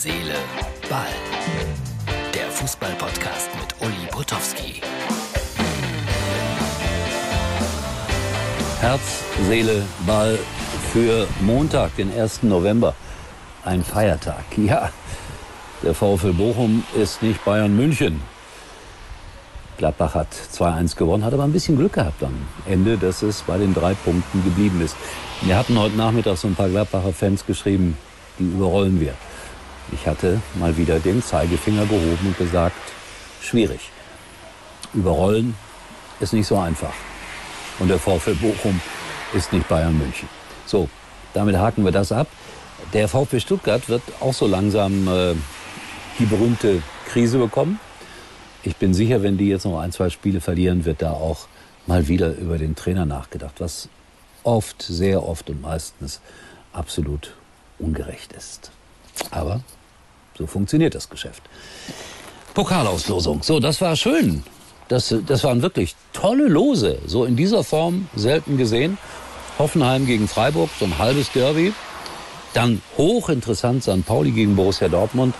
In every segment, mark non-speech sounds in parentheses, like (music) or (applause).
Seele, Ball. Der Fußball-Podcast mit Uli Potowski. Herz, Seele, Ball für Montag, den 1. November. Ein Feiertag. Ja, der VfL Bochum ist nicht Bayern München. Gladbach hat 2-1 gewonnen, hat aber ein bisschen Glück gehabt am Ende, dass es bei den drei Punkten geblieben ist. Wir hatten heute Nachmittag so ein paar Gladbacher Fans geschrieben, die überrollen wir. Ich hatte mal wieder den Zeigefinger gehoben und gesagt, schwierig. Überrollen ist nicht so einfach. Und der VfL Bochum ist nicht Bayern München. So, damit haken wir das ab. Der VfB Stuttgart wird auch so langsam äh, die berühmte Krise bekommen. Ich bin sicher, wenn die jetzt noch ein, zwei Spiele verlieren, wird da auch mal wieder über den Trainer nachgedacht, was oft, sehr oft und meistens absolut ungerecht ist. Aber so funktioniert das Geschäft. Pokalauslosung. So, das war schön. Das, das waren wirklich tolle Lose. So in dieser Form selten gesehen. Hoffenheim gegen Freiburg, so ein halbes Derby. Dann hochinteressant St. Pauli gegen Borussia Dortmund.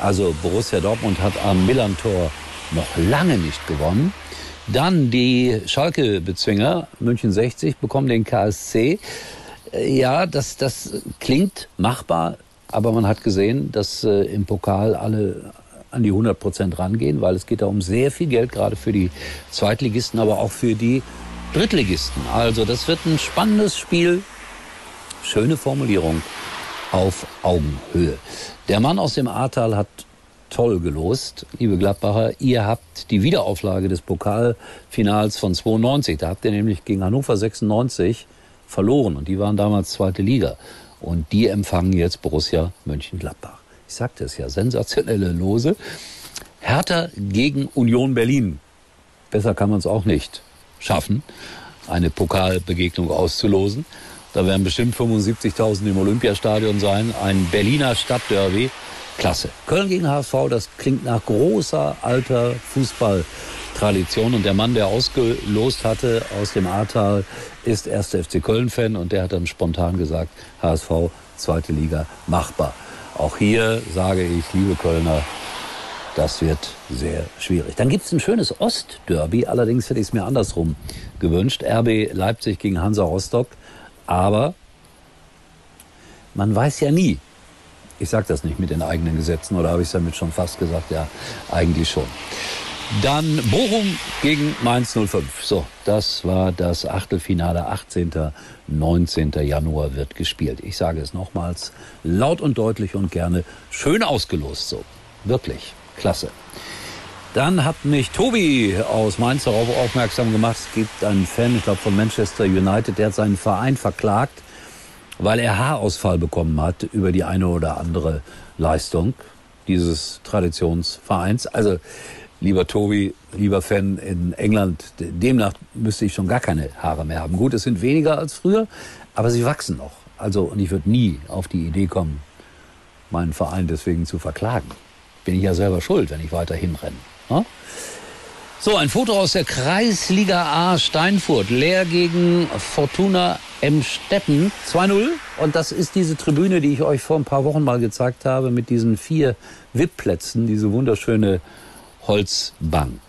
Also Borussia Dortmund hat am Millantor noch lange nicht gewonnen. Dann die Schalke-Bezwinger, München 60, bekommen den KSC. Ja, das, das klingt machbar, aber man hat gesehen, dass äh, im Pokal alle an die 100 Prozent rangehen, weil es geht da um sehr viel Geld, gerade für die Zweitligisten, aber auch für die Drittligisten. Also das wird ein spannendes Spiel. Schöne Formulierung auf Augenhöhe. Der Mann aus dem Ahrtal hat toll gelost, liebe Gladbacher. Ihr habt die Wiederauflage des Pokalfinals von 92. Da habt ihr nämlich gegen Hannover 96 verloren und die waren damals zweite Liga. Und die empfangen jetzt Borussia Mönchengladbach. Ich sagte es ja, sensationelle Lose. Hertha gegen Union Berlin. Besser kann man es auch nicht schaffen, eine Pokalbegegnung auszulosen. Da werden bestimmt 75.000 im Olympiastadion sein. Ein Berliner Stadtderby. Klasse. Köln gegen HSV, das klingt nach großer alter Fußballtradition. Und der Mann, der ausgelost hatte aus dem Ahrtal, ist 1. FC Köln-Fan und der hat dann spontan gesagt, HSV, zweite Liga, machbar. Auch hier sage ich, liebe Kölner, das wird sehr schwierig. Dann gibt es ein schönes Ostderby, allerdings hätte ich es mir andersrum gewünscht. RB Leipzig gegen Hansa Rostock. Aber man weiß ja nie. Ich sage das nicht mit den eigenen Gesetzen, oder habe ich es damit schon fast gesagt? Ja, eigentlich schon. Dann Bochum gegen Mainz 05. So, das war das Achtelfinale. 18. 19. Januar wird gespielt. Ich sage es nochmals laut und deutlich und gerne. Schön ausgelost so. Wirklich. Klasse. Dann hat mich Tobi aus Mainz darauf aufmerksam gemacht. Es gibt einen Fan, ich glaube von Manchester United, der hat seinen Verein verklagt, weil er Haarausfall bekommen hat über die eine oder andere Leistung dieses Traditionsvereins. Also lieber Tobi, lieber Fan in England, demnach müsste ich schon gar keine Haare mehr haben. Gut, es sind weniger als früher, aber sie wachsen noch. Also, und ich würde nie auf die Idee kommen, meinen Verein deswegen zu verklagen. Bin ich ja selber schuld, wenn ich weiter hinrenne. Ne? So, ein Foto aus der Kreisliga A Steinfurt. Leer gegen Fortuna Emstetten. 2-0. Und das ist diese Tribüne, die ich euch vor ein paar Wochen mal gezeigt habe, mit diesen vier VIP-Plätzen, diese wunderschöne Holzbank.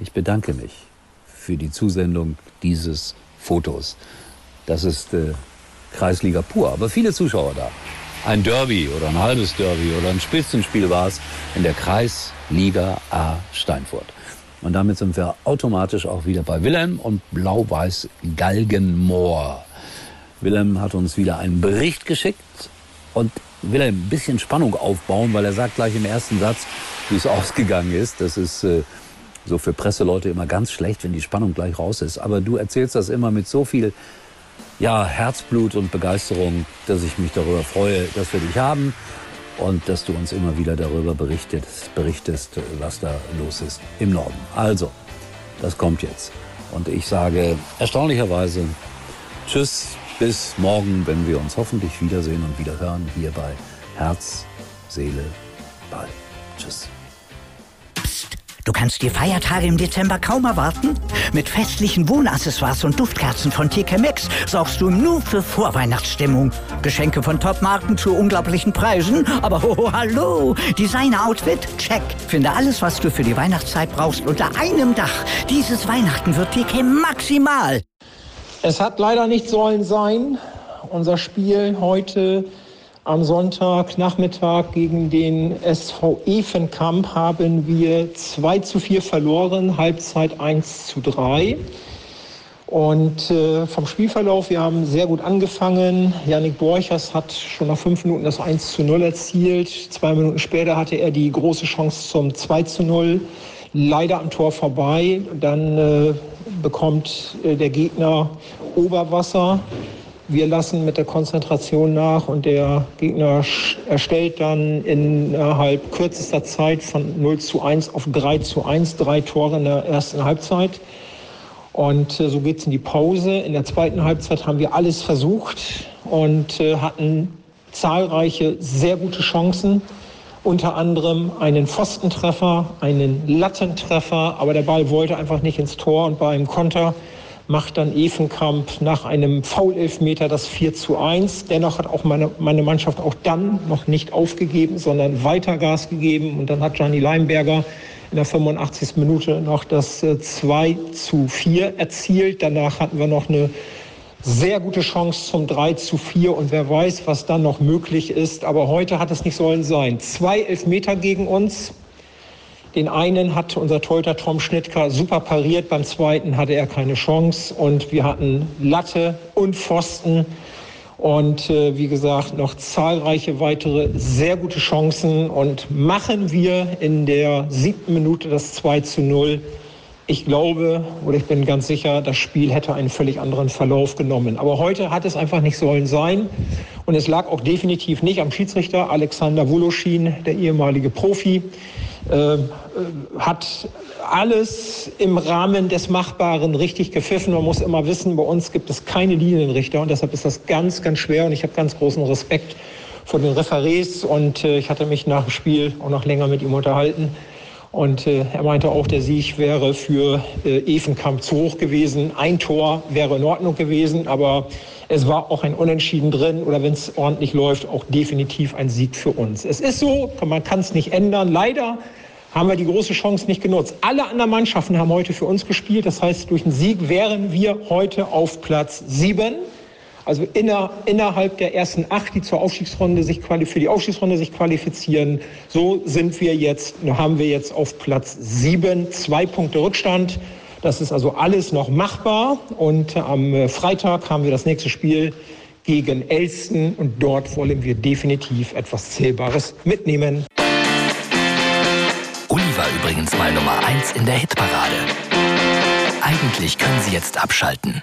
Ich bedanke mich für die Zusendung dieses Fotos. Das ist äh, Kreisliga pur, aber viele Zuschauer da. Ein Derby oder ein halbes Derby oder ein Spitzenspiel war es in der Kreisliga A Steinfurt. Und damit sind wir automatisch auch wieder bei Wilhelm und Blau-Weiß Galgenmoor. Wilhelm hat uns wieder einen Bericht geschickt und will ein bisschen Spannung aufbauen, weil er sagt gleich im ersten Satz, wie es (laughs) ausgegangen ist. Das ist äh, so für Presseleute immer ganz schlecht, wenn die Spannung gleich raus ist. Aber du erzählst das immer mit so viel ja, Herzblut und Begeisterung, dass ich mich darüber freue, dass wir dich haben und dass du uns immer wieder darüber berichtest, berichtest, was da los ist im Norden. Also, das kommt jetzt. Und ich sage erstaunlicherweise Tschüss, bis morgen, wenn wir uns hoffentlich wiedersehen und wieder hören hier bei Herz, Seele, Ball. Tschüss. Du kannst die Feiertage im Dezember kaum erwarten? Mit festlichen Wohnaccessoires und Duftkerzen von TK Maxx sorgst du nur für Vorweihnachtsstimmung. Geschenke von Topmarken zu unglaublichen Preisen, aber oh, hallo, Designer-Outfit? Check. Finde alles, was du für die Weihnachtszeit brauchst, unter einem Dach. Dieses Weihnachten wird TK maximal. Es hat leider nicht sollen sein. Unser Spiel heute am Sonntagnachmittag gegen den SV Efenkamp haben wir 2 zu 4 verloren, Halbzeit 1 zu 3. Und äh, vom Spielverlauf, wir haben sehr gut angefangen. Yannick Borchers hat schon nach fünf Minuten das 1 zu 0 erzielt. Zwei Minuten später hatte er die große Chance zum 2 zu 0. Leider am Tor vorbei. Dann äh, bekommt äh, der Gegner Oberwasser wir lassen mit der Konzentration nach und der Gegner erstellt dann innerhalb kürzester Zeit von 0 zu 1 auf 3 zu 1, drei Tore in der ersten Halbzeit. Und äh, so geht es in die Pause. In der zweiten Halbzeit haben wir alles versucht und äh, hatten zahlreiche sehr gute Chancen. Unter anderem einen Pfostentreffer, einen Lattentreffer, aber der Ball wollte einfach nicht ins Tor und bei einem Konter macht dann Efenkamp nach einem Foul-Elfmeter das 4 zu 1. Dennoch hat auch meine, meine Mannschaft auch dann noch nicht aufgegeben, sondern weiter Gas gegeben. Und dann hat Gianni Leimberger in der 85. Minute noch das 2 äh, zu 4 erzielt. Danach hatten wir noch eine sehr gute Chance zum 3 zu 4 und wer weiß, was dann noch möglich ist. Aber heute hat es nicht sollen sein. Zwei Elfmeter gegen uns. Den einen hat unser Torhüter Tom Schnittker super pariert, beim zweiten hatte er keine Chance und wir hatten Latte und Pfosten und äh, wie gesagt noch zahlreiche weitere sehr gute Chancen und machen wir in der siebten Minute das 2 zu 0. Ich glaube oder ich bin ganz sicher, das Spiel hätte einen völlig anderen Verlauf genommen. Aber heute hat es einfach nicht sollen sein. Und es lag auch definitiv nicht am Schiedsrichter Alexander Woloschin, der ehemalige Profi. Äh, hat alles im Rahmen des Machbaren richtig gepfiffen. Man muss immer wissen, bei uns gibt es keine Linienrichter und deshalb ist das ganz, ganz schwer und ich habe ganz großen Respekt vor den Referés und äh, ich hatte mich nach dem Spiel auch noch länger mit ihm unterhalten. Und äh, er meinte auch, der Sieg wäre für äh, Evenkamp zu hoch gewesen. Ein Tor wäre in Ordnung gewesen, aber es war auch ein Unentschieden drin oder wenn es ordentlich läuft, auch definitiv ein Sieg für uns. Es ist so, man kann es nicht ändern. Leider haben wir die große Chance nicht genutzt. Alle anderen Mannschaften haben heute für uns gespielt. Das heißt, durch den Sieg wären wir heute auf Platz sieben. Also inner, innerhalb der ersten acht, die zur Aufstiegsrunde sich für die Aufstiegsrunde sich qualifizieren. So sind wir jetzt, haben wir jetzt auf Platz sieben, zwei Punkte Rückstand. Das ist also alles noch machbar. Und am äh, Freitag haben wir das nächste Spiel gegen Elsten und dort wollen wir definitiv etwas Zählbares mitnehmen. Uli war übrigens mal Nummer eins in der Hitparade. Eigentlich können Sie jetzt abschalten.